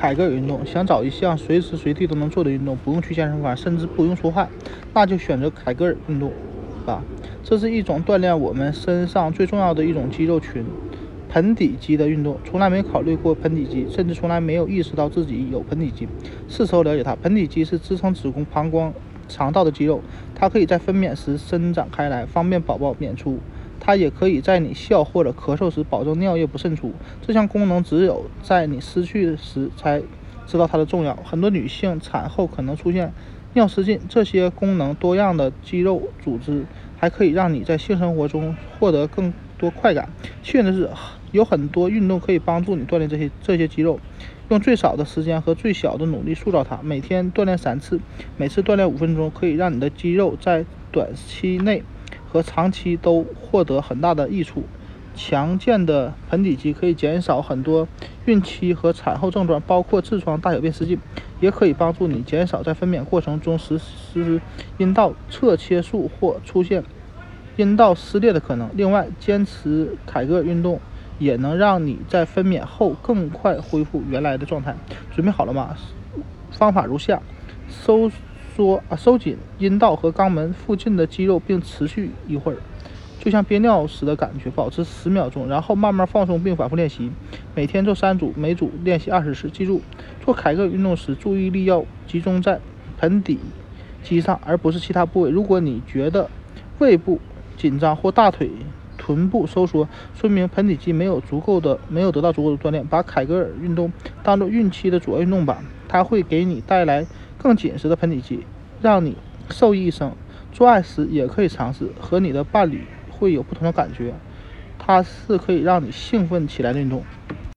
凯格尔运动，想找一项随时随地都能做的运动，不用去健身房，甚至不用出汗，那就选择凯格尔运动吧。这是一种锻炼我们身上最重要的一种肌肉群——盆底肌的运动。从来没考虑过盆底肌，甚至从来没有意识到自己有盆底肌。是时候了解它。盆底肌是支撑子宫、膀胱、肠道的肌肉，它可以在分娩时伸展开来，方便宝宝娩出。它也可以在你笑或者咳嗽时保证尿液不渗出。这项功能只有在你失去时才知道它的重要。很多女性产后可能出现尿失禁，这些功能多样的肌肉组织还可以让你在性生活中获得更多快感。幸运的是，有很多运动可以帮助你锻炼这些这些肌肉，用最少的时间和最小的努力塑造它。每天锻炼三次，每次锻炼五分钟，可以让你的肌肉在短期内。和长期都获得很大的益处。强健的盆底肌可以减少很多孕期和产后症状，包括痔疮、大小便失禁，也可以帮助你减少在分娩过程中实施阴道侧切术或出现阴道撕裂的可能。另外，坚持凯格尔运动也能让你在分娩后更快恢复原来的状态。准备好了吗？方法如下：收。缩啊，收紧阴道和肛门附近的肌肉，并持续一会儿，就像憋尿时的感觉，保持十秒钟，然后慢慢放松并反复练习。每天做三组，每组练习二十次。记住，做凯格尔运动时，注意力要集中在盆底肌上，而不是其他部位。如果你觉得胃部紧张或大腿、臀部收缩，说明盆底肌没有足够的没有得到足够的锻炼。把凯格尔运动当做孕期的主要运动吧，它会给你带来。更紧实的盆底肌，让你受益一生。做爱时也可以尝试，和你的伴侣会有不同的感觉。它是可以让你兴奋起来的运动。